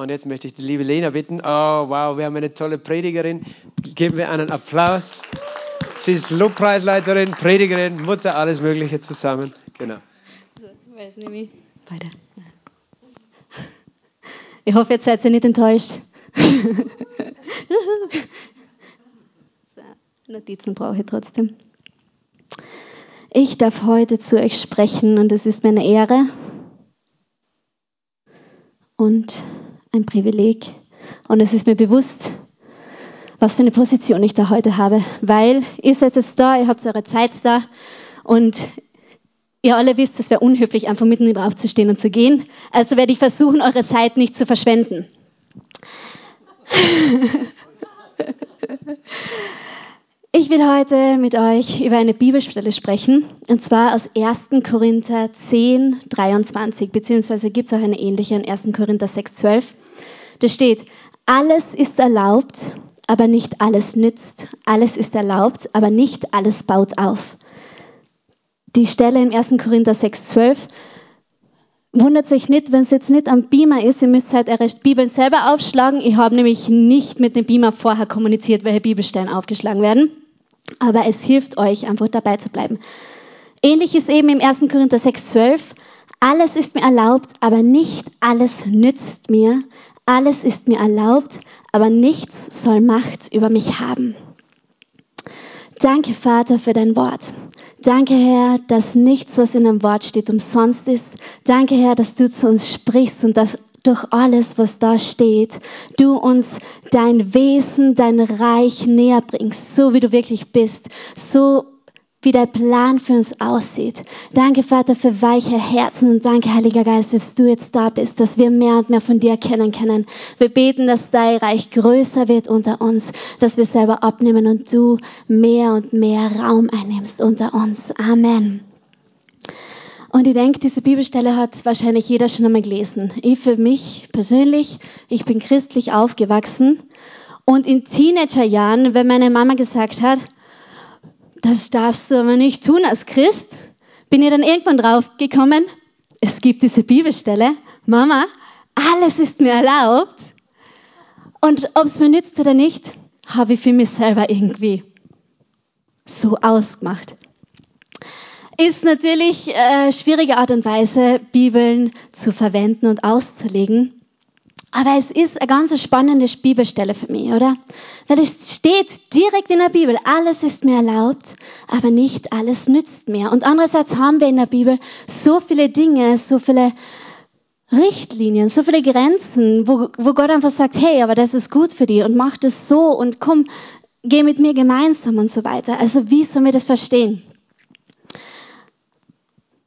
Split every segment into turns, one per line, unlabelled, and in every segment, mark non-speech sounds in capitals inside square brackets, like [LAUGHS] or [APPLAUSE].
Und jetzt möchte ich die liebe Lena bitten. Oh, wow, wir haben eine tolle Predigerin. Geben wir einen Applaus. Sie ist Lobpreisleiterin, Predigerin, Mutter, alles Mögliche zusammen. Genau.
So, weiß wie. Weiter. Ich hoffe, jetzt seid ihr nicht enttäuscht. [LAUGHS] so, Notizen brauche ich trotzdem. Ich darf heute zu euch sprechen und es ist mir eine Ehre und ein Privileg. Und es ist mir bewusst, was für eine Position ich da heute habe, weil ihr seid jetzt da, ihr habt eure Zeit da und ihr alle wisst, es wäre unhöflich, einfach mitten drauf zu stehen und zu gehen. Also werde ich versuchen, eure Zeit nicht zu verschwenden. [LAUGHS] Ich will heute mit euch über eine Bibelstelle sprechen, und zwar aus 1. Korinther 10, 23, beziehungsweise gibt es auch eine ähnliche in 1. Korinther 6, 12. Da steht, alles ist erlaubt, aber nicht alles nützt. Alles ist erlaubt, aber nicht alles baut auf. Die Stelle im 1. Korinther 6, 12 wundert sich nicht, wenn es jetzt nicht am Beamer ist. Ihr müsst halt eure Bibeln selber aufschlagen. Ich habe nämlich nicht mit dem Beamer vorher kommuniziert, welche Bibelstellen aufgeschlagen werden. Aber es hilft euch, einfach dabei zu bleiben. Ähnlich ist eben im 1. Korinther 6, 12. Alles ist mir erlaubt, aber nicht alles nützt mir. Alles ist mir erlaubt, aber nichts soll Macht über mich haben. Danke, Vater, für dein Wort. Danke, Herr, dass nichts, was in dem Wort steht, umsonst ist. Danke, Herr, dass du zu uns sprichst und dass durch alles, was da steht, du uns dein Wesen, dein Reich näher bringst, so wie du wirklich bist, so wie der Plan für uns aussieht. Danke, Vater, für weiche Herzen und danke, Heiliger Geist, dass du jetzt da bist, dass wir mehr und mehr von dir kennen können. Wir beten, dass dein Reich größer wird unter uns, dass wir selber abnehmen und du mehr und mehr Raum einnimmst unter uns. Amen. Und ich denke, diese Bibelstelle hat wahrscheinlich jeder schon einmal gelesen. Ich für mich persönlich, ich bin christlich aufgewachsen. Und in Teenagerjahren, wenn meine Mama gesagt hat, das darfst du aber nicht tun als Christ, bin ich dann irgendwann drauf gekommen, es gibt diese Bibelstelle, Mama, alles ist mir erlaubt. Und ob es mir nützt oder nicht, habe ich für mich selber irgendwie so ausgemacht. Ist natürlich äh, schwierige Art und Weise, Bibeln zu verwenden und auszulegen. Aber es ist eine ganz spannende Bibelstelle für mich, oder? Weil es steht direkt in der Bibel, alles ist mir erlaubt, aber nicht alles nützt mir. Und andererseits haben wir in der Bibel so viele Dinge, so viele Richtlinien, so viele Grenzen, wo, wo Gott einfach sagt, hey, aber das ist gut für dich und mach das so und komm, geh mit mir gemeinsam und so weiter. Also wie sollen wir das verstehen?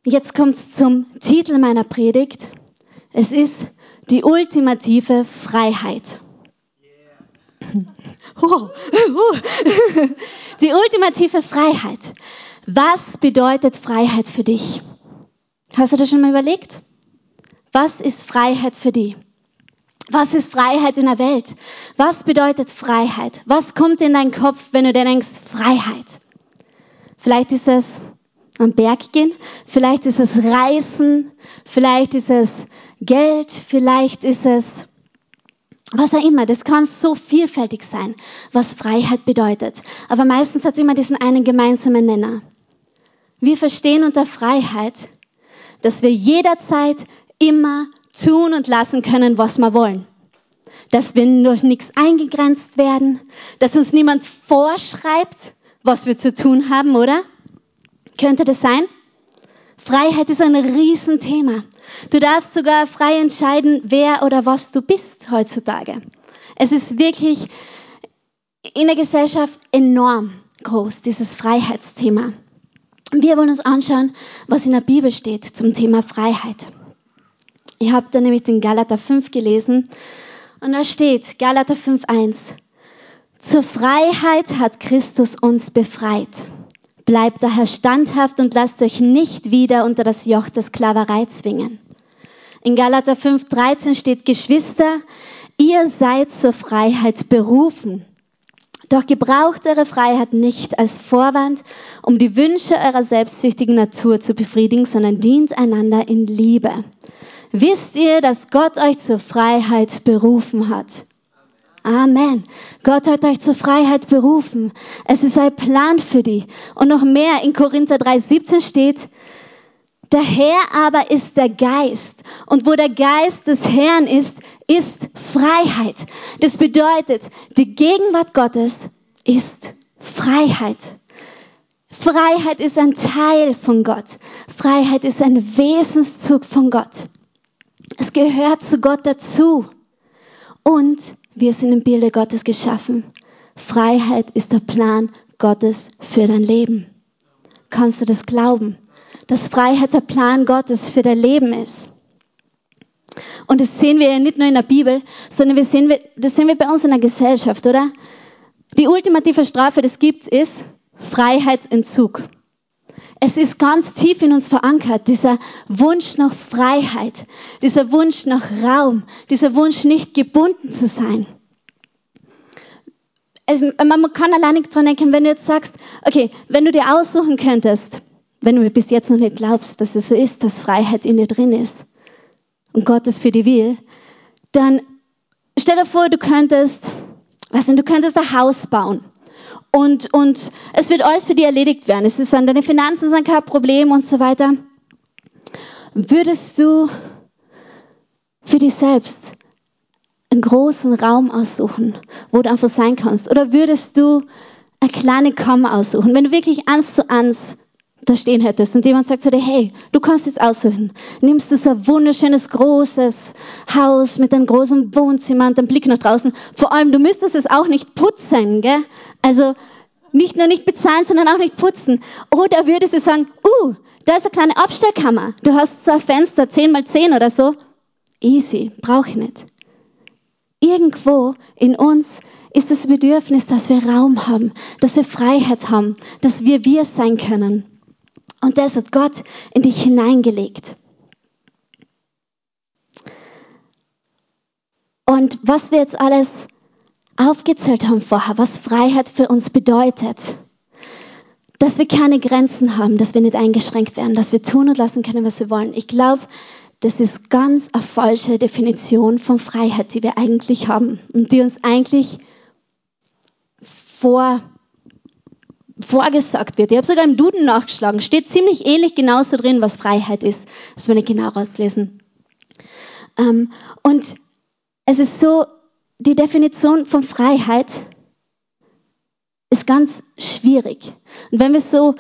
Jetzt kommt es zum Titel meiner Predigt. Es ist die ultimative Freiheit. [LAUGHS] Die ultimative Freiheit. Was bedeutet Freiheit für dich? Hast du das schon mal überlegt? Was ist Freiheit für dich? Was ist Freiheit in der Welt? Was bedeutet Freiheit? Was kommt in deinen Kopf, wenn du dir denkst, Freiheit? Vielleicht ist es am Berg gehen, vielleicht ist es Reisen, vielleicht ist es Geld, vielleicht ist es was auch immer. Das kann so vielfältig sein, was Freiheit bedeutet. Aber meistens hat es immer diesen einen gemeinsamen Nenner. Wir verstehen unter Freiheit, dass wir jederzeit immer tun und lassen können, was wir wollen. Dass wir durch nichts eingegrenzt werden, dass uns niemand vorschreibt, was wir zu tun haben, oder? Könnte das sein? Freiheit ist ein Riesenthema. Du darfst sogar frei entscheiden, wer oder was du bist heutzutage. Es ist wirklich in der Gesellschaft enorm groß, dieses Freiheitsthema. Wir wollen uns anschauen, was in der Bibel steht zum Thema Freiheit. Ich habe da nämlich den Galater 5 gelesen und da steht Galater 5.1. Zur Freiheit hat Christus uns befreit. Bleibt daher standhaft und lasst euch nicht wieder unter das Joch der Sklaverei zwingen. In Galater 5,13 steht, Geschwister, ihr seid zur Freiheit berufen. Doch gebraucht eure Freiheit nicht als Vorwand, um die Wünsche eurer selbstsüchtigen Natur zu befriedigen, sondern dient einander in Liebe. wisst ihr, dass Gott euch zur Freiheit berufen hat. Amen. Gott hat euch zur Freiheit berufen. Es ist ein Plan für die. Und noch mehr in Korinther 3,17 steht, der Herr aber ist der Geist. Und wo der Geist des Herrn ist, ist Freiheit. Das bedeutet, die Gegenwart Gottes ist Freiheit. Freiheit ist ein Teil von Gott. Freiheit ist ein Wesenszug von Gott. Es gehört zu Gott dazu. Und wir sind im Bilde Gottes geschaffen. Freiheit ist der Plan Gottes für dein Leben. Kannst du das glauben? Dass Freiheit der Plan Gottes für dein Leben ist. Und das sehen wir ja nicht nur in der Bibel, sondern wir sehen, das sehen wir bei uns in der Gesellschaft, oder? Die ultimative Strafe, das gibt's, ist Freiheitsentzug. Es ist ganz tief in uns verankert, dieser Wunsch nach Freiheit, dieser Wunsch nach Raum, dieser Wunsch nicht gebunden zu sein. Es, man kann allein nicht dran denken, wenn du jetzt sagst, okay, wenn du dir aussuchen könntest, wenn du bis jetzt noch nicht glaubst, dass es so ist, dass Freiheit in dir drin ist und Gott es für dich will, dann stell dir vor, du könntest, was denn, du könntest ein Haus bauen und, und es wird alles für dich erledigt werden. Es ist an deine Finanzen sind kein Problem und so weiter. Würdest du für dich selbst einen großen Raum aussuchen, wo du einfach sein kannst? Oder würdest du eine kleine Kammer aussuchen? Wenn du wirklich eins zu eins da stehen hättest und jemand sagt zu dir, hey, du kannst jetzt aussuchen. Nimmst du so ein wunderschönes, großes Haus mit einem großen Wohnzimmer und einem Blick nach draußen. Vor allem, du müsstest es auch nicht putzen, gell? Also, nicht nur nicht bezahlen, sondern auch nicht putzen. Oder würdest du sagen, uh, da ist eine kleine Abstellkammer. Du hast so ein Fenster, 10 mal 10 oder so. Easy, brauche ich nicht. Irgendwo in uns ist das Bedürfnis, dass wir Raum haben, dass wir Freiheit haben, dass wir wir sein können. Und das hat Gott in dich hineingelegt. Und was wir jetzt alles aufgezählt haben vorher, was Freiheit für uns bedeutet, dass wir keine Grenzen haben, dass wir nicht eingeschränkt werden, dass wir tun und lassen können, was wir wollen. Ich glaube, das ist ganz eine falsche Definition von Freiheit, die wir eigentlich haben und die uns eigentlich vor vorgesagt wird. Ich habe sogar im Duden nachgeschlagen, steht ziemlich ähnlich genauso drin, was Freiheit ist. Muss man nicht genau rausgelesen. Ähm, und es ist so, die Definition von Freiheit ist ganz schwierig. Und wenn wir so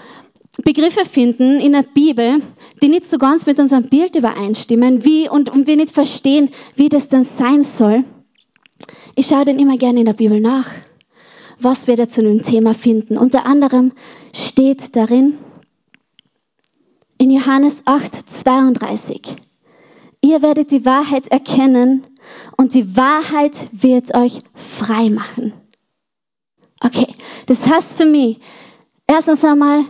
Begriffe finden in der Bibel, die nicht so ganz mit unserem Bild übereinstimmen, wie und, und wir nicht verstehen, wie das dann sein soll, ich schaue dann immer gerne in der Bibel nach was wir da zu dem Thema finden. Unter anderem steht darin in Johannes 8, 32, ihr werdet die Wahrheit erkennen und die Wahrheit wird euch frei machen. Okay, das heißt für mich, erstens einmal,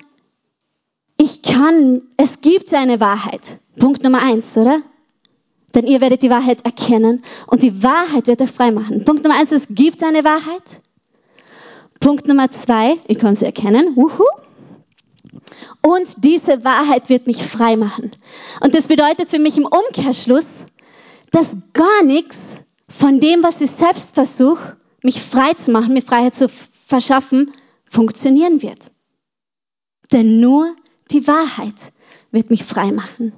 ich kann, es gibt eine Wahrheit. Punkt Nummer eins, oder? Denn ihr werdet die Wahrheit erkennen und die Wahrheit wird euch frei machen. Punkt Nummer eins, es gibt eine Wahrheit. Punkt Nummer zwei, ich kann sie erkennen. Wuhu. Und diese Wahrheit wird mich frei machen. Und das bedeutet für mich im Umkehrschluss, dass gar nichts von dem, was ich selbst versuche, mich frei zu machen, mir Freiheit zu verschaffen, funktionieren wird. Denn nur die Wahrheit wird mich frei machen.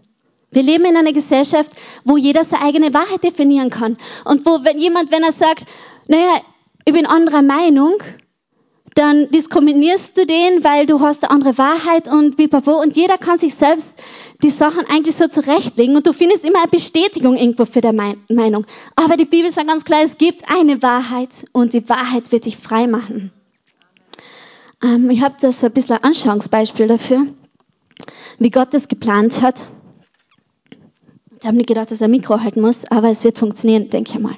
Wir leben in einer Gesellschaft, wo jeder seine eigene Wahrheit definieren kann. Und wo, wenn jemand, wenn er sagt, naja, ich bin anderer Meinung, dann diskriminierst du den, weil du hast eine andere Wahrheit und bipapo und jeder kann sich selbst die Sachen eigentlich so zurechtlegen und du findest immer eine Bestätigung irgendwo für der Meinung. Aber die Bibel sagt ganz klar, es gibt eine Wahrheit und die Wahrheit wird dich frei machen. Ähm, ich habe das ein bisschen ein Anschauungsbeispiel dafür, wie Gott das geplant hat. Ich habe nicht gedacht, dass er Mikro halten muss, aber es wird funktionieren, denke ich mal.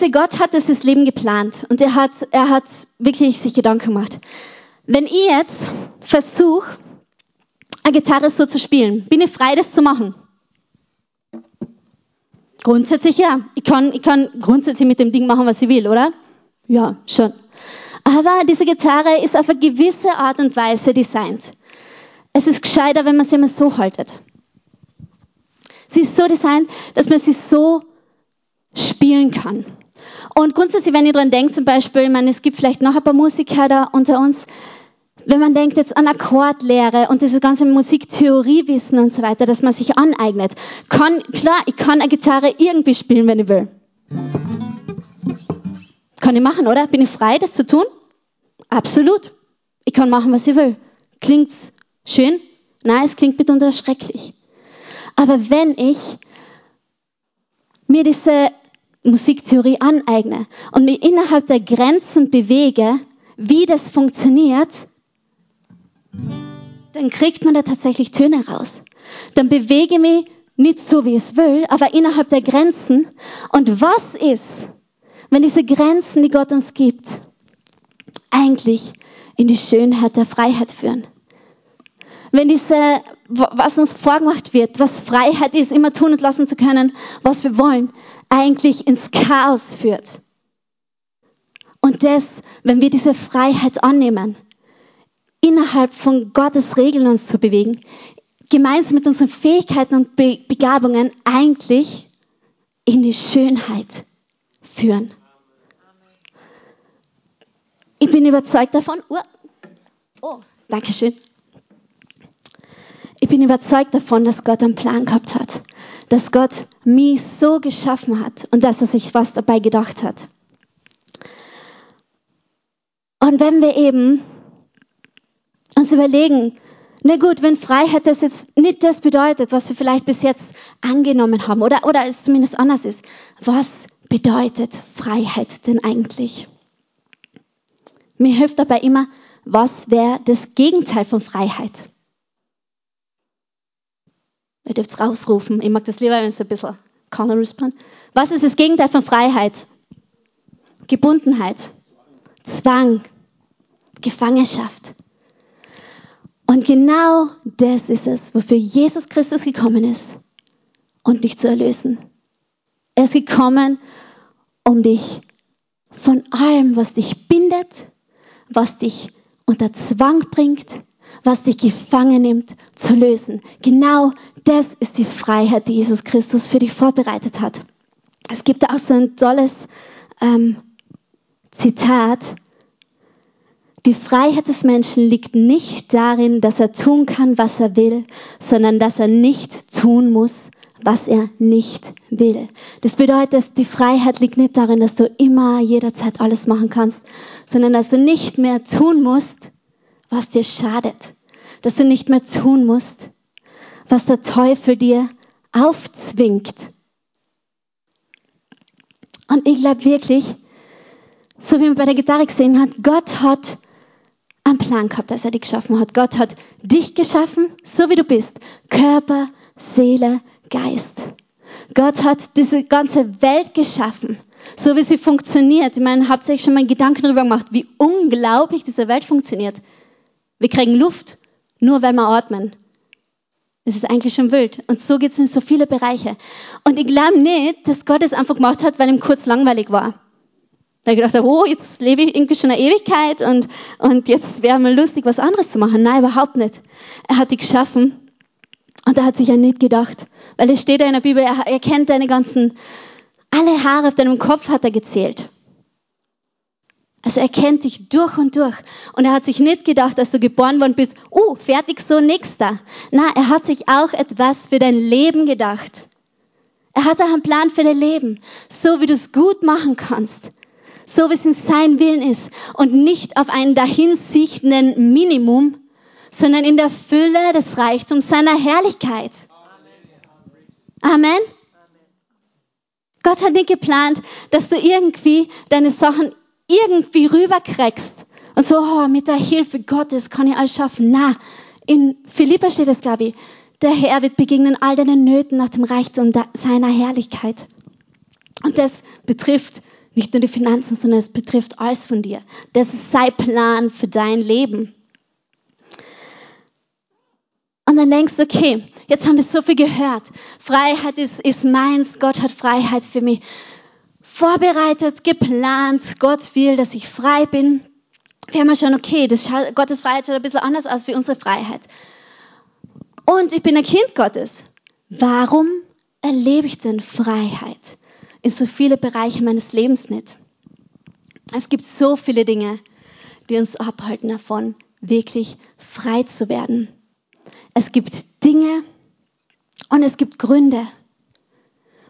Wisst ihr, Gott hat das Leben geplant und er hat, er hat wirklich sich Gedanken gemacht. Wenn ich jetzt versuche, eine Gitarre so zu spielen, bin ich frei, das zu machen? Grundsätzlich ja. Ich kann, ich kann grundsätzlich mit dem Ding machen, was ich will, oder? Ja, schon. Aber diese Gitarre ist auf eine gewisse Art und Weise designt. Es ist gescheiter, wenn man sie immer so haltet. Sie ist so designt, dass man sie so spielen kann. Und grundsätzlich, wenn ihr dran denkt, zum Beispiel, ich meine, es gibt vielleicht noch ein paar Musiker da unter uns, wenn man denkt jetzt an Akkordlehre und diese ganze Musiktheoriewissen und so weiter, dass man sich aneignet, kann, klar, ich kann eine Gitarre irgendwie spielen, wenn ich will. Kann ich machen, oder? Bin ich frei, das zu tun? Absolut. Ich kann machen, was ich will. Klingt's schön? Nein, es klingt mitunter schrecklich. Aber wenn ich mir diese Musiktheorie aneigne und mich innerhalb der Grenzen bewege, wie das funktioniert, dann kriegt man da tatsächlich Töne raus. Dann bewege ich mich nicht so, wie es will, aber innerhalb der Grenzen. Und was ist, wenn diese Grenzen, die Gott uns gibt, eigentlich in die Schönheit der Freiheit führen? Wenn diese, was uns vorgemacht wird, was Freiheit ist, immer tun und lassen zu können, was wir wollen, eigentlich ins Chaos führt. Und das, wenn wir diese Freiheit annehmen, innerhalb von Gottes Regeln uns zu bewegen, gemeinsam mit unseren Fähigkeiten und Be Begabungen eigentlich in die Schönheit führen. Ich bin überzeugt davon. Oh, oh danke schön. Ich bin überzeugt davon, dass Gott einen Plan gehabt hat. Dass Gott mich so geschaffen hat und dass er sich was dabei gedacht hat. Und wenn wir eben uns überlegen, na gut, wenn Freiheit das jetzt nicht das bedeutet, was wir vielleicht bis jetzt angenommen haben oder, oder es zumindest anders ist, was bedeutet Freiheit denn eigentlich? Mir hilft dabei immer, was wäre das Gegenteil von Freiheit? Ihr dürft es rausrufen. Ich mag das lieber, wenn es ein bisschen keiner respondet. Was ist das Gegenteil von Freiheit? Gebundenheit, Zwang, Gefangenschaft. Und genau das ist es, wofür Jesus Christus gekommen ist und dich zu erlösen. Er ist gekommen, um dich von allem, was dich bindet, was dich unter Zwang bringt, was dich gefangen nimmt, zu lösen. Genau das ist die Freiheit, die Jesus Christus für dich vorbereitet hat. Es gibt auch so ein tolles ähm, Zitat. Die Freiheit des Menschen liegt nicht darin, dass er tun kann, was er will, sondern dass er nicht tun muss, was er nicht will. Das bedeutet, die Freiheit liegt nicht darin, dass du immer jederzeit alles machen kannst, sondern dass du nicht mehr tun musst, was dir schadet. Dass du nicht mehr tun musst, was der Teufel dir aufzwingt. Und ich glaube wirklich, so wie man bei der Gitarre gesehen hat, Gott hat einen Plan gehabt, als er dich geschaffen hat. Gott hat dich geschaffen, so wie du bist. Körper, Seele, Geist. Gott hat diese ganze Welt geschaffen, so wie sie funktioniert. Ich meine, euch schon mal Gedanken darüber gemacht, wie unglaublich diese Welt funktioniert? Wir kriegen Luft, nur weil wir atmen. Das ist eigentlich schon wild. Und so geht es in so viele Bereiche. Und ich glaube nicht, dass Gott es einfach gemacht hat, weil ihm kurz langweilig war. Weil ich gedacht habe, oh, jetzt lebe ich irgendwie schon eine Ewigkeit und, und jetzt wäre mal lustig, was anderes zu machen. Nein, überhaupt nicht. Er hat dich geschaffen und er hat sich ja nicht gedacht. Weil es steht ja in der Bibel, er, er kennt deine ganzen, alle Haare auf deinem Kopf hat er gezählt. Also er kennt dich durch und durch. Und er hat sich nicht gedacht, dass du geboren worden bist, oh, fertig so, nächster. Na, er hat sich auch etwas für dein Leben gedacht. Er hat auch einen Plan für dein Leben. So wie du es gut machen kannst. So wie es in sein Willen ist. Und nicht auf einen dahinsichtenden Minimum, sondern in der Fülle des Reichtums seiner Herrlichkeit. Amen. Gott hat nicht geplant, dass du irgendwie deine Sachen irgendwie rüberkriegst und so, oh, mit der Hilfe Gottes kann ich alles schaffen. Na, in Philippa steht es, glaube ich, der Herr wird begegnen all deinen Nöten nach dem Reichtum seiner Herrlichkeit. Und das betrifft nicht nur die Finanzen, sondern es betrifft alles von dir. Das ist sein Plan für dein Leben. Und dann denkst du, okay, jetzt haben wir so viel gehört. Freiheit ist, ist meins. Gott hat Freiheit für mich vorbereitet, geplant. Gott will, dass ich frei bin. wir haben schon, okay, das schaut, Gottes Freiheit schaut ein bisschen anders aus wie unsere Freiheit. Und ich bin ein Kind Gottes. Warum erlebe ich denn Freiheit in so viele Bereiche meines Lebens nicht? Es gibt so viele Dinge, die uns abhalten davon, wirklich frei zu werden. Es gibt Dinge und es gibt Gründe.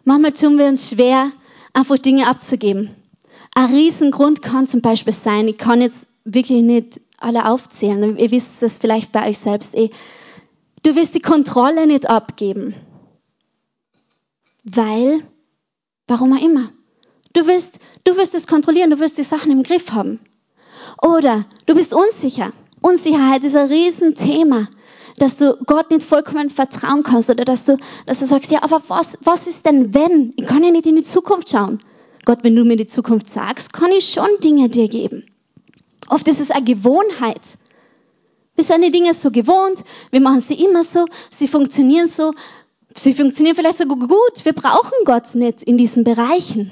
Manchmal tun wir uns schwer, einfach Dinge abzugeben. Ein Riesengrund kann zum Beispiel sein, ich kann jetzt wirklich nicht alle aufzählen, ihr wisst das vielleicht bei euch selbst eh. Du willst die Kontrolle nicht abgeben. Weil, warum auch immer. Du willst, du willst es kontrollieren, du willst die Sachen im Griff haben. Oder du bist unsicher. Unsicherheit ist ein Riesenthema, dass du Gott nicht vollkommen vertrauen kannst oder dass du, dass du sagst, ja, aber was, was ist denn wenn? Ich kann ja nicht in die Zukunft schauen. Gott, wenn du mir die Zukunft sagst, kann ich schon Dinge dir geben. Oft ist es eine Gewohnheit. Wir sind die Dinge so gewohnt, wir machen sie immer so, sie funktionieren so, sie funktionieren vielleicht sogar gut. Wir brauchen Gott nicht in diesen Bereichen.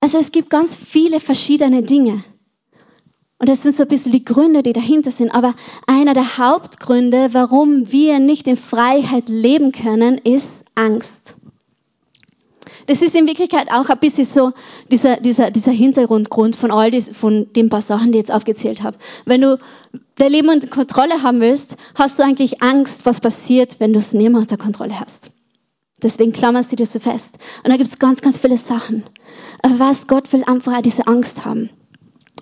Also es gibt ganz viele verschiedene Dinge. Und das sind so ein bisschen die Gründe, die dahinter sind. Aber einer der Hauptgründe, warum wir nicht in Freiheit leben können, ist Angst. Das ist in Wirklichkeit auch ein bisschen so dieser, dieser, dieser Hintergrundgrund von all dies, von den paar Sachen, die ich jetzt aufgezählt habe. Wenn du dein Leben unter Kontrolle haben willst, hast du eigentlich Angst, was passiert, wenn du es nicht mehr unter Kontrolle hast. Deswegen klammerst du dir so fest. Und da gibt es ganz, ganz viele Sachen. Aber was Gott will einfach diese Angst haben.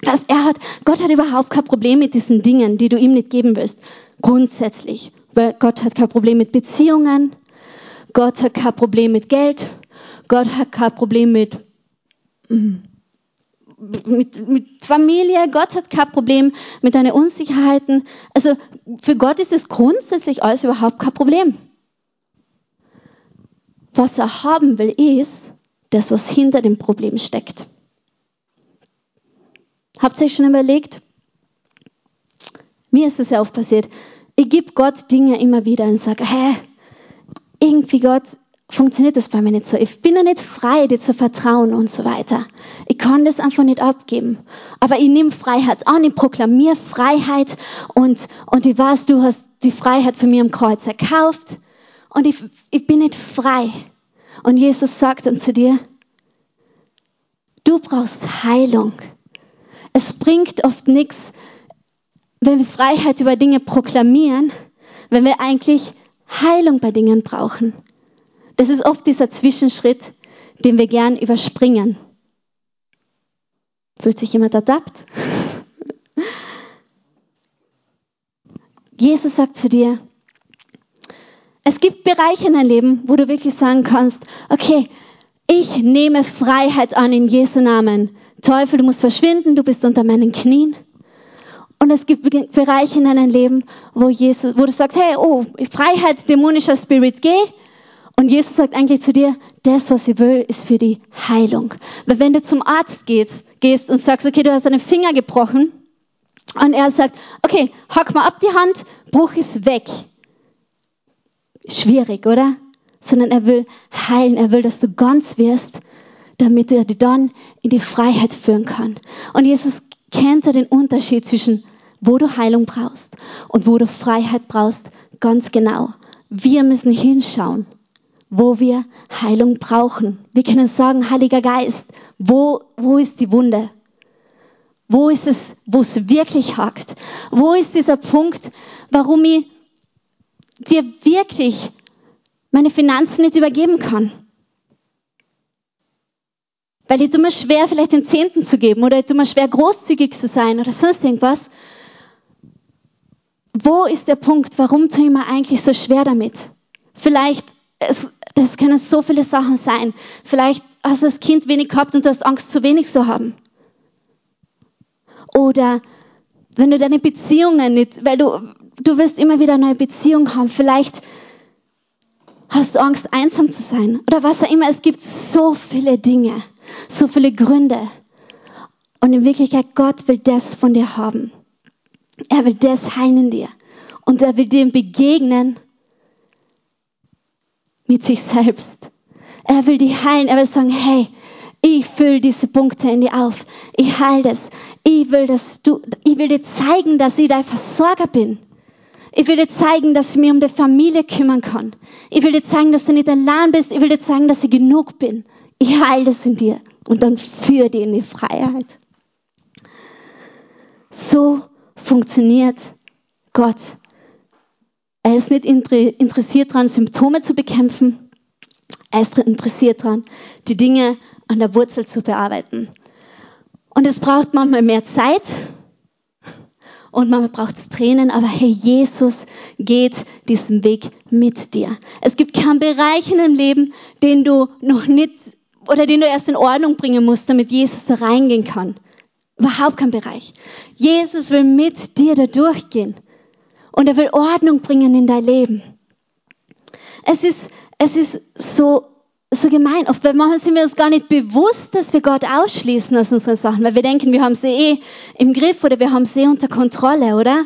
Was er hat, Gott hat überhaupt kein Problem mit diesen Dingen, die du ihm nicht geben willst. Grundsätzlich. Weil Gott hat kein Problem mit Beziehungen. Gott hat kein Problem mit Geld. Gott hat kein Problem mit, mm, mit, mit Familie. Gott hat kein Problem mit deinen Unsicherheiten. Also für Gott ist es grundsätzlich alles überhaupt kein Problem. Was er haben will, ist das, was hinter dem Problem steckt. Habt ihr euch schon überlegt? Mir ist es ja oft passiert. Ich gebe Gott Dinge immer wieder und sage, hä, irgendwie Gott, funktioniert das bei mir nicht so. Ich bin noch nicht frei, dir zu vertrauen und so weiter. Ich kann das einfach nicht abgeben. Aber ich nehme Freiheit an, ich proklamiere Freiheit und, und ich weiß, du hast die Freiheit für mich am Kreuz erkauft und ich, ich bin nicht frei. Und Jesus sagt dann zu dir, du brauchst Heilung. Es bringt oft nichts, wenn wir Freiheit über Dinge proklamieren, wenn wir eigentlich Heilung bei Dingen brauchen. Das ist oft dieser Zwischenschritt, den wir gern überspringen. Fühlt sich jemand ertappt? [LAUGHS] Jesus sagt zu dir, es gibt Bereiche in deinem Leben, wo du wirklich sagen kannst, okay, ich nehme Freiheit an in Jesu Namen. Teufel, du musst verschwinden, du bist unter meinen Knien. Und es gibt Bereiche in deinem Leben, wo, Jesus, wo du sagst, hey, oh, Freiheit, dämonischer Spirit, geh. Und Jesus sagt eigentlich zu dir, das, was ich will, ist für die Heilung. Weil wenn du zum Arzt gehst, gehst und sagst, okay, du hast deinen Finger gebrochen, und er sagt, okay, hack mal ab die Hand, Bruch ist weg. Schwierig, oder? Sondern er will heilen, er will, dass du ganz wirst, damit er dich dann in die Freiheit führen kann. Und Jesus kennt ja den Unterschied zwischen, wo du Heilung brauchst und wo du Freiheit brauchst, ganz genau. Wir müssen hinschauen wo wir Heilung brauchen. Wir können sagen, Heiliger Geist, wo, wo ist die Wunde? Wo ist es, wo es wirklich hakt? Wo ist dieser Punkt, warum ich dir wirklich meine Finanzen nicht übergeben kann? Weil ich tue mir schwer, vielleicht den Zehnten zu geben oder ich tue mir schwer, großzügig zu sein oder sonst irgendwas. Wo ist der Punkt, warum tue ich mir eigentlich so schwer damit? Vielleicht es, das können so viele Sachen sein. Vielleicht hast du als Kind wenig gehabt und du hast Angst, zu wenig zu haben. Oder wenn du deine Beziehungen nicht, weil du, du wirst immer wieder eine neue Beziehung haben. Vielleicht hast du Angst, einsam zu sein. Oder was auch immer. Es gibt so viele Dinge, so viele Gründe. Und in Wirklichkeit, Gott will das von dir haben. Er will das heilen in dir. Und er will dir begegnen mit sich selbst. Er will die heilen. Er will sagen, hey, ich fülle diese Punkte in dir auf. Ich heile das. Ich will, dass du, ich will dir zeigen, dass ich dein Versorger bin. Ich will dir zeigen, dass ich mich um die Familie kümmern kann. Ich will dir zeigen, dass du nicht allein bist. Ich will dir zeigen, dass ich genug bin. Ich heile das in dir und dann führe dich in die Freiheit. So funktioniert Gott. Er ist nicht interessiert daran, Symptome zu bekämpfen. Er ist interessiert daran, die Dinge an der Wurzel zu bearbeiten. Und es braucht manchmal mehr Zeit und manchmal braucht es Tränen, aber hey, Jesus geht diesen Weg mit dir. Es gibt keinen Bereich in deinem Leben, den du noch nicht oder den du erst in Ordnung bringen musst, damit Jesus da reingehen kann. Überhaupt kein Bereich. Jesus will mit dir da durchgehen. Und er will Ordnung bringen in dein Leben. Es ist, es ist so, so gemein. Oft, manchmal sind wir uns gar nicht bewusst, dass wir Gott ausschließen aus unseren Sachen, weil wir denken, wir haben sie eh im Griff oder wir haben sie eh unter Kontrolle, oder?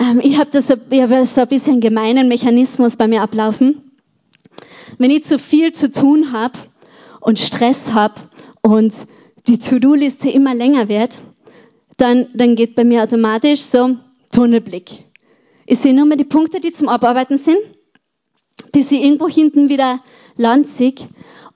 Ähm, ich habe das, ich hab so ein bisschen gemeinen Mechanismus bei mir ablaufen. Wenn ich zu viel zu tun habe und Stress habe und die To-Do-Liste immer länger wird, dann, dann geht bei mir automatisch so Tunnelblick. Ich sehe nur mehr die Punkte, die zum Abarbeiten sind, bis ich irgendwo hinten wieder landzig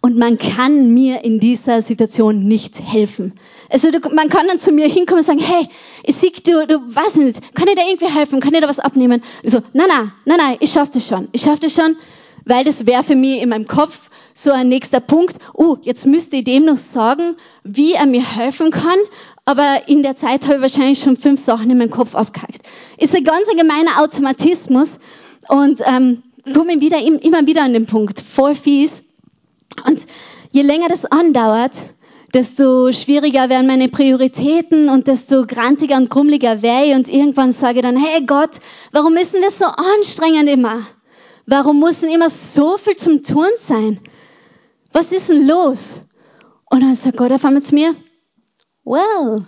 und man kann mir in dieser Situation nicht helfen. Also du, man kann dann zu mir hinkommen und sagen, hey, ich sehe, du, du weißt nicht, kann ich dir irgendwie helfen, kann ich dir was abnehmen? Ich so, nein, nein, nein, nein, ich schaffe das schon, ich schaffe das schon, weil das wäre für mich in meinem Kopf so ein nächster Punkt, oh, jetzt müsste ich dem noch sagen, wie er mir helfen kann, aber in der Zeit habe ich wahrscheinlich schon fünf Sachen in meinem Kopf aufgehakt. Ist ein ganz gemeiner Automatismus und ähm, komme wieder, immer wieder an den Punkt, voll fies. Und je länger das andauert, desto schwieriger werden meine Prioritäten und desto grantiger und krummeliger wäre ich und irgendwann sage ich dann, hey Gott, warum müssen wir so anstrengend immer? Warum muss denn immer so viel zum Tun sein? Was ist denn los? Und dann sagt Gott auf einmal zu mir, well,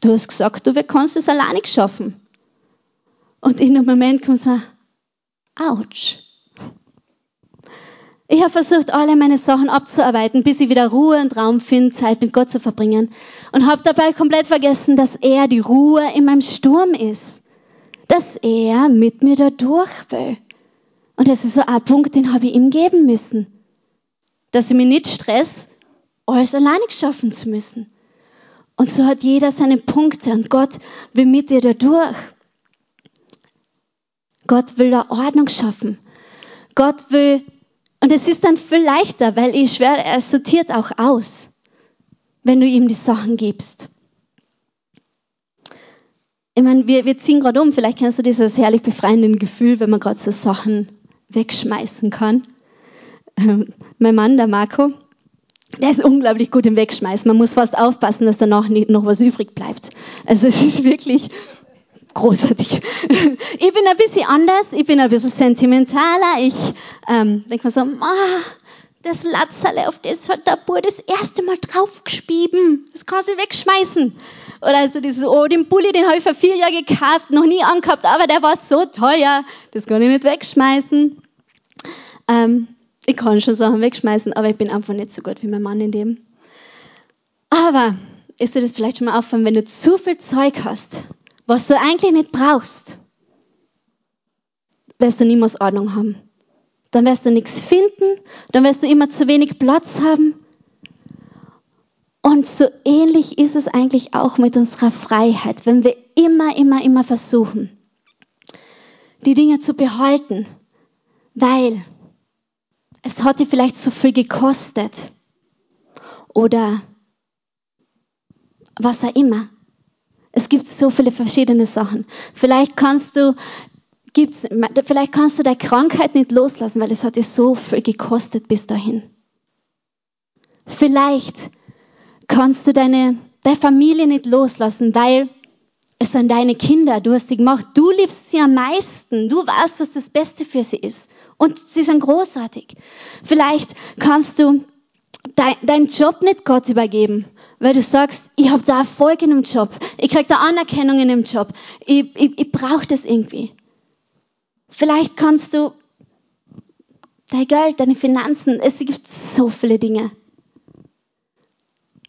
du hast gesagt, du kannst es alleine schaffen. Und in dem Moment kommt so, ouch. Ich habe versucht, alle meine Sachen abzuarbeiten, bis ich wieder Ruhe und Raum finde, Zeit mit Gott zu verbringen. Und habe dabei komplett vergessen, dass er die Ruhe in meinem Sturm ist. Dass er mit mir da durch will. Und das ist so ein Punkt, den habe ich ihm geben müssen. Dass ich mich nicht stress, alles alleine schaffen zu müssen. Und so hat jeder seine Punkte und Gott will mit dir da durch. Gott will da Ordnung schaffen. Gott will, und es ist dann viel leichter, weil ich schwöre, er sortiert auch aus, wenn du ihm die Sachen gibst. Ich meine, wir, wir ziehen gerade um, vielleicht kennst du dieses herrlich befreiende Gefühl, wenn man gerade so Sachen wegschmeißen kann. Ähm, mein Mann, der Marco, der ist unglaublich gut im Wegschmeißen. Man muss fast aufpassen, dass danach noch was übrig bleibt. Also es ist wirklich großartig. [LAUGHS] Ich bin ein bisschen anders, ich bin ein bisschen sentimentaler. Ich ähm, denke mir so, ah, das Latzerle, auf das hat der Bub das erste Mal draufgeschrieben. Das kannst du wegschmeißen. Oder also dieses, oh, den Bulli, den habe ich vor vier Jahren gekauft, noch nie angehabt, aber der war so teuer. Das kann ich nicht wegschmeißen. Ähm, ich kann schon Sachen wegschmeißen, aber ich bin einfach nicht so gut wie mein Mann in dem. Aber ist dir das vielleicht schon mal auffallen, wenn du zu viel Zeug hast, was du eigentlich nicht brauchst, wirst du niemals Ordnung haben. Dann wirst du nichts finden, dann wirst du immer zu wenig Platz haben. Und so ähnlich ist es eigentlich auch mit unserer Freiheit, wenn wir immer, immer, immer versuchen, die Dinge zu behalten, weil es hat dir vielleicht zu viel gekostet oder was auch immer. Es gibt so viele verschiedene Sachen. Vielleicht kannst du gibt's, vielleicht kannst du deine Krankheit nicht loslassen, weil es hat dir so viel gekostet bis dahin. Vielleicht kannst du deine, deine Familie nicht loslassen, weil es sind deine Kinder, du hast sie gemacht, du liebst sie am meisten, du weißt, was das Beste für sie ist. Und sie sind großartig. Vielleicht kannst du dein, deinen Job nicht Gott übergeben, weil du sagst, ich habe da Erfolg in dem Job, ich kriege da Anerkennung in dem Job, ich, ich, ich brauche das irgendwie. Vielleicht kannst du dein Geld, deine Finanzen, es gibt so viele Dinge.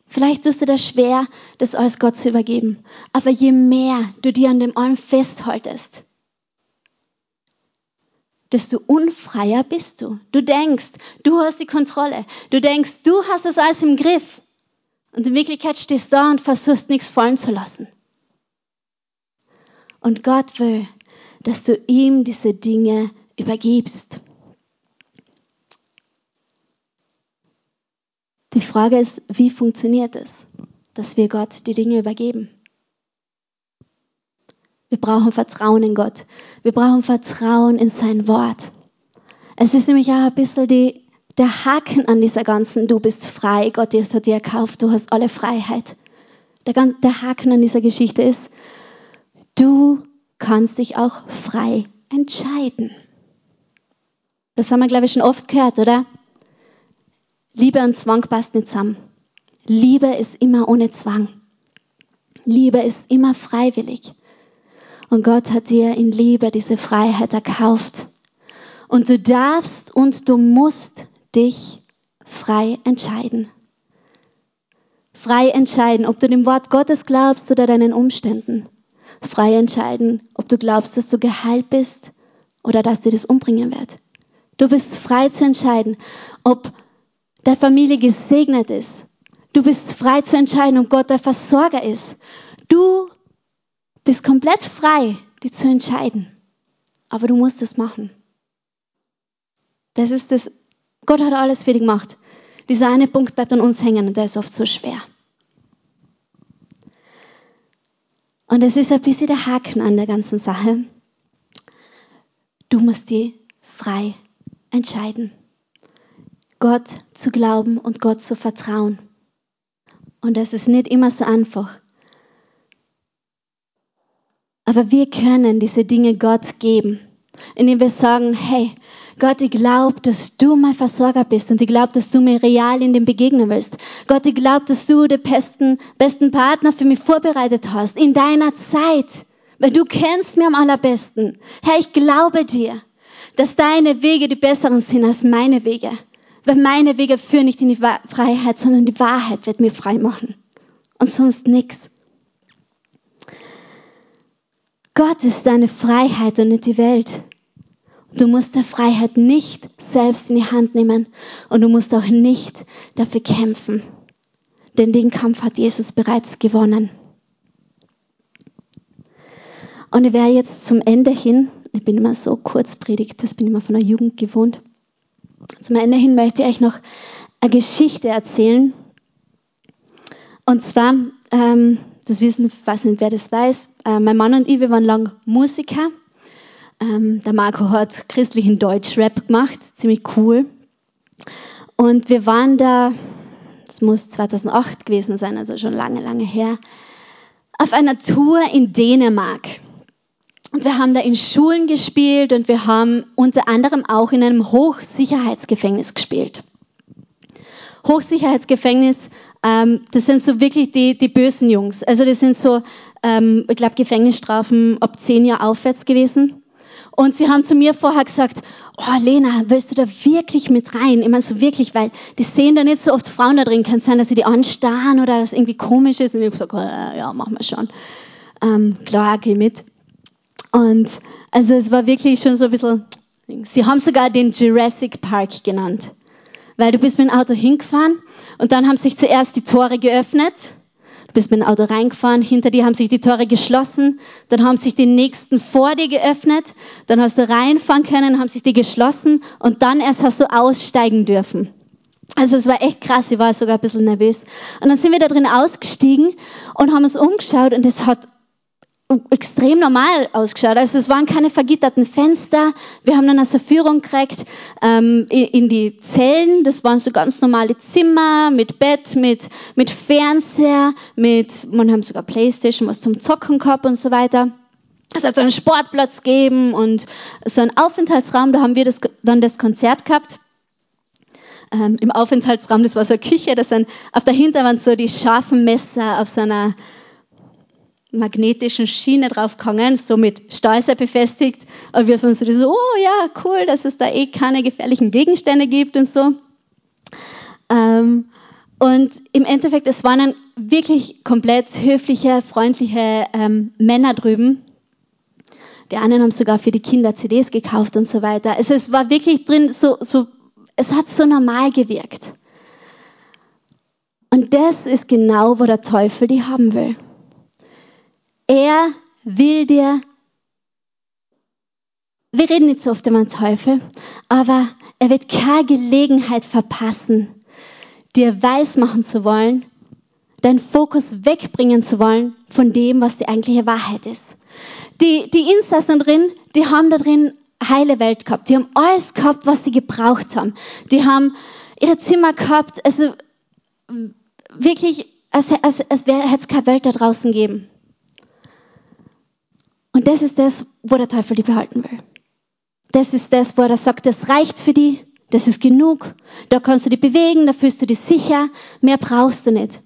Vielleicht tust du das schwer, das alles Gott zu übergeben. Aber je mehr du dir an dem allem festhaltest, desto unfreier bist du. Du denkst, du hast die Kontrolle. Du denkst, du hast das alles im Griff. Und in Wirklichkeit stehst du da und versuchst nichts fallen zu lassen. Und Gott will, dass du ihm diese Dinge übergibst. Die Frage ist, wie funktioniert es, dass wir Gott die Dinge übergeben? Wir brauchen Vertrauen in Gott. Wir brauchen Vertrauen in sein Wort. Es ist nämlich auch ein bisschen die, der Haken an dieser ganzen, du bist frei, Gott hat dir erkauft, du hast alle Freiheit. Der, der Haken an dieser Geschichte ist, du kannst dich auch frei entscheiden. Das haben wir, glaube ich, schon oft gehört, oder? Liebe und Zwang passt nicht zusammen. Liebe ist immer ohne Zwang. Liebe ist immer freiwillig. Und Gott hat dir in Liebe diese Freiheit erkauft. Und du darfst und du musst dich frei entscheiden. Frei entscheiden, ob du dem Wort Gottes glaubst oder deinen Umständen. Frei entscheiden, ob du glaubst, dass du geheilt bist oder dass dir das umbringen wird. Du bist frei zu entscheiden, ob der Familie gesegnet ist. Du bist frei zu entscheiden, ob Gott der Versorger ist. Du bist komplett frei, die zu entscheiden. Aber du musst es machen. Das ist das. Gott hat alles für dich gemacht. Dieser eine Punkt bleibt an uns hängen und der ist oft so schwer. Und es ist ein bisschen der Haken an der ganzen Sache. Du musst die frei entscheiden. Gott zu glauben und Gott zu vertrauen. Und das ist nicht immer so einfach. Aber wir können diese Dinge Gott geben, indem wir sagen, hey, Gott, ich glaube, dass du mein Versorger bist und ich glaube, dass du mir real in dem begegnen willst. Gott, ich glaube, dass du den besten, besten Partner für mich vorbereitet hast in deiner Zeit, weil du kennst mir am allerbesten. Herr, ich glaube dir, dass deine Wege die besseren sind als meine Wege. Weil meine Wege führen nicht in die Freiheit, sondern die Wahrheit wird mir frei machen. Und sonst nichts. Gott ist deine Freiheit und nicht die Welt. Du musst der Freiheit nicht selbst in die Hand nehmen und du musst auch nicht dafür kämpfen. Denn den Kampf hat Jesus bereits gewonnen. Und ich werde jetzt zum Ende hin, ich bin immer so kurz predigt, das bin ich immer von der Jugend gewohnt, zum Ende hin möchte ich euch noch eine Geschichte erzählen. Und zwar, ähm, das wissen, weiß nicht, wer das weiß, äh, mein Mann und ich, wir waren lang Musiker. Ähm, der Marco hat christlichen Deutschrap gemacht, ziemlich cool. Und wir waren da, das muss 2008 gewesen sein, also schon lange, lange her, auf einer Tour in Dänemark. Und wir haben da in Schulen gespielt und wir haben unter anderem auch in einem Hochsicherheitsgefängnis gespielt. Hochsicherheitsgefängnis, ähm, das sind so wirklich die, die bösen Jungs. Also das sind so, ähm, ich glaube, Gefängnisstrafen ab zehn Jahren aufwärts gewesen. Und sie haben zu mir vorher gesagt, oh Lena, willst du da wirklich mit rein? Ich meine so wirklich, weil die sehen da nicht so oft Frauen da drin. Kann sein, dass sie die anstarren oder dass irgendwie komisch ist. Und ich habe gesagt, oh, ja, machen wir schon. Ähm, klar, geh mit. Und also es war wirklich schon so ein bisschen, sie haben sogar den Jurassic Park genannt. Weil du bist mit dem Auto hingefahren und dann haben sich zuerst die Tore geöffnet. Bist mit dem Auto reingefahren, hinter dir haben sich die Tore geschlossen, dann haben sich die nächsten vor dir geöffnet, dann hast du reinfahren können, haben sich die geschlossen und dann erst hast du aussteigen dürfen. Also es war echt krass, ich war sogar ein bisschen nervös. Und dann sind wir da drin ausgestiegen und haben uns umgeschaut und es hat extrem normal ausgeschaut. Also es waren keine vergitterten Fenster. Wir haben dann also Führung gekriegt ähm, in, die Zellen. Das waren so ganz normale Zimmer mit Bett, mit, mit Fernseher, mit, man haben sogar Playstation, was zum Zocken gehabt und so weiter. Es hat so einen Sportplatz gegeben und so einen Aufenthaltsraum. Da haben wir das, dann das Konzert gehabt. Ähm, Im Aufenthaltsraum, das war so eine Küche, das sind auf der Hinterwand so die scharfen Messer auf so einer magnetischen Schiene draufgehangen, so mit Steißer befestigt. Und wir fanden so, oh ja, cool, dass es da eh keine gefährlichen Gegenstände gibt und so. Ähm, Und im Endeffekt, es waren dann wirklich komplett höfliche, freundliche ähm, Männer drüben. Die anderen haben sogar für die Kinder CDs gekauft und so weiter. Also es war wirklich drin, so, so, es hat so normal gewirkt. Und das ist genau, wo der Teufel die haben will. Er will dir, wir reden nicht so oft über den Teufel, aber er wird keine Gelegenheit verpassen, dir weismachen zu wollen, deinen Fokus wegbringen zu wollen von dem, was die eigentliche Wahrheit ist. Die, die Instas da drin, die haben da drin heile Welt gehabt. Die haben alles gehabt, was sie gebraucht haben. Die haben ihre Zimmer gehabt, also wirklich, als, als, als hätte es keine Welt da draußen geben. Und das ist das, wo der Teufel die behalten will. Das ist das, wo er sagt, das reicht für die, das ist genug. Da kannst du dich bewegen, da fühlst du dich sicher. Mehr brauchst du nicht.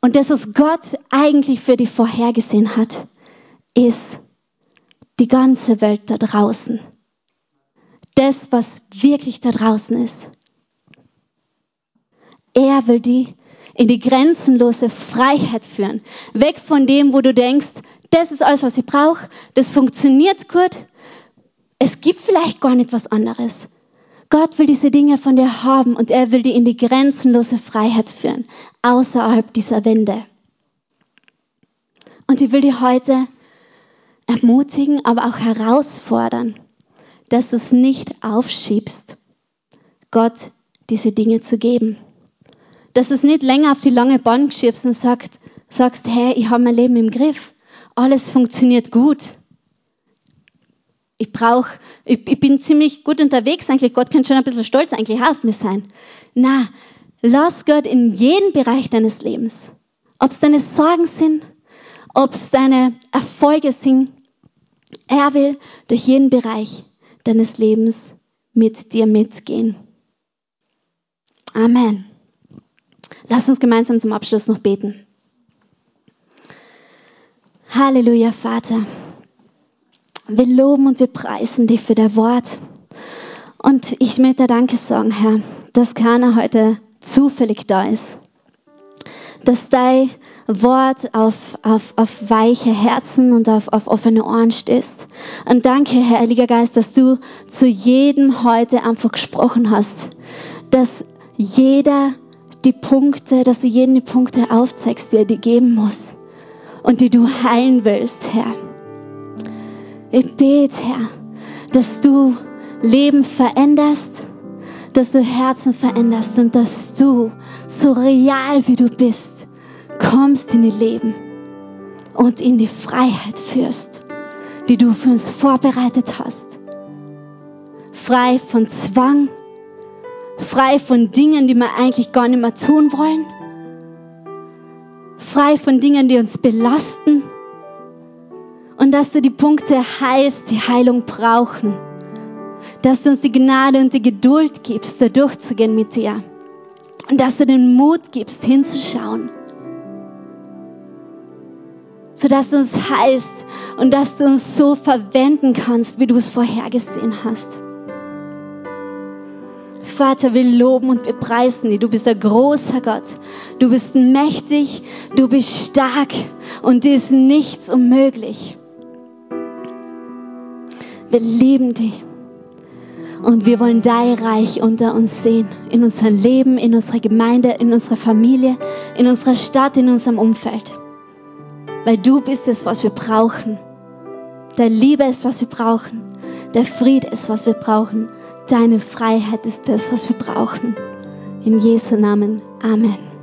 Und das, was Gott eigentlich für dich vorhergesehen hat, ist die ganze Welt da draußen. Das, was wirklich da draußen ist. Er will die in die grenzenlose Freiheit führen. Weg von dem, wo du denkst, das ist alles, was ich brauche, das funktioniert gut. Es gibt vielleicht gar nicht was anderes. Gott will diese Dinge von dir haben und er will dich in die grenzenlose Freiheit führen, außerhalb dieser Wände. Und ich will dich heute ermutigen, aber auch herausfordern, dass du es nicht aufschiebst, Gott diese Dinge zu geben. Dass du es nicht länger auf die lange Bahn schiebst und sagst, sagst hey, ich habe mein Leben im Griff. Alles funktioniert gut ich brauche, ich, ich, bin ziemlich gut unterwegs eigentlich. Gott kann schon ein bisschen stolz eigentlich auf mich sein. Na, lass Gott in jeden Bereich deines Lebens. Ob es deine Sorgen sind, ob es deine Erfolge sind. Er will durch jeden Bereich deines Lebens mit dir mitgehen. Amen. Lass uns gemeinsam zum Abschluss noch beten. Halleluja, Vater. Wir loben und wir preisen dich für dein Wort. Und ich möchte Danke sagen, Herr, dass keiner heute zufällig da ist. Dass dein Wort auf, auf, auf weiche Herzen und auf, auf offene Ohren stößt. Und danke, Herr Heiliger Geist, dass du zu jedem heute einfach gesprochen hast. Dass jeder die Punkte, dass du jeden die Punkte aufzeigst, die er dir geben muss. Und die du heilen willst, Herr. Ich bete, Herr, dass du Leben veränderst, dass du Herzen veränderst und dass du, so real wie du bist, kommst in die Leben und in die Freiheit führst, die du für uns vorbereitet hast. Frei von Zwang, frei von Dingen, die wir eigentlich gar nicht mehr tun wollen, frei von Dingen, die uns belasten und dass du die Punkte heilst, die Heilung brauchen. Dass du uns die Gnade und die Geduld gibst, da durchzugehen mit dir. Und dass du den Mut gibst, hinzuschauen. Sodass du uns heilst und dass du uns so verwenden kannst, wie du es vorhergesehen hast. Vater, wir loben und wir preisen dich. Du bist ein großer Gott. Du bist mächtig, du bist stark und dir ist nichts unmöglich. Wir lieben dich. Und wir wollen dein Reich unter uns sehen. In unserem Leben, in unserer Gemeinde, in unserer Familie, in unserer Stadt, in unserem Umfeld. Weil du bist es, was wir brauchen. Der Liebe ist, was wir brauchen. Der Friede ist, was wir brauchen. Deine Freiheit ist das, was wir brauchen. In Jesu Namen. Amen.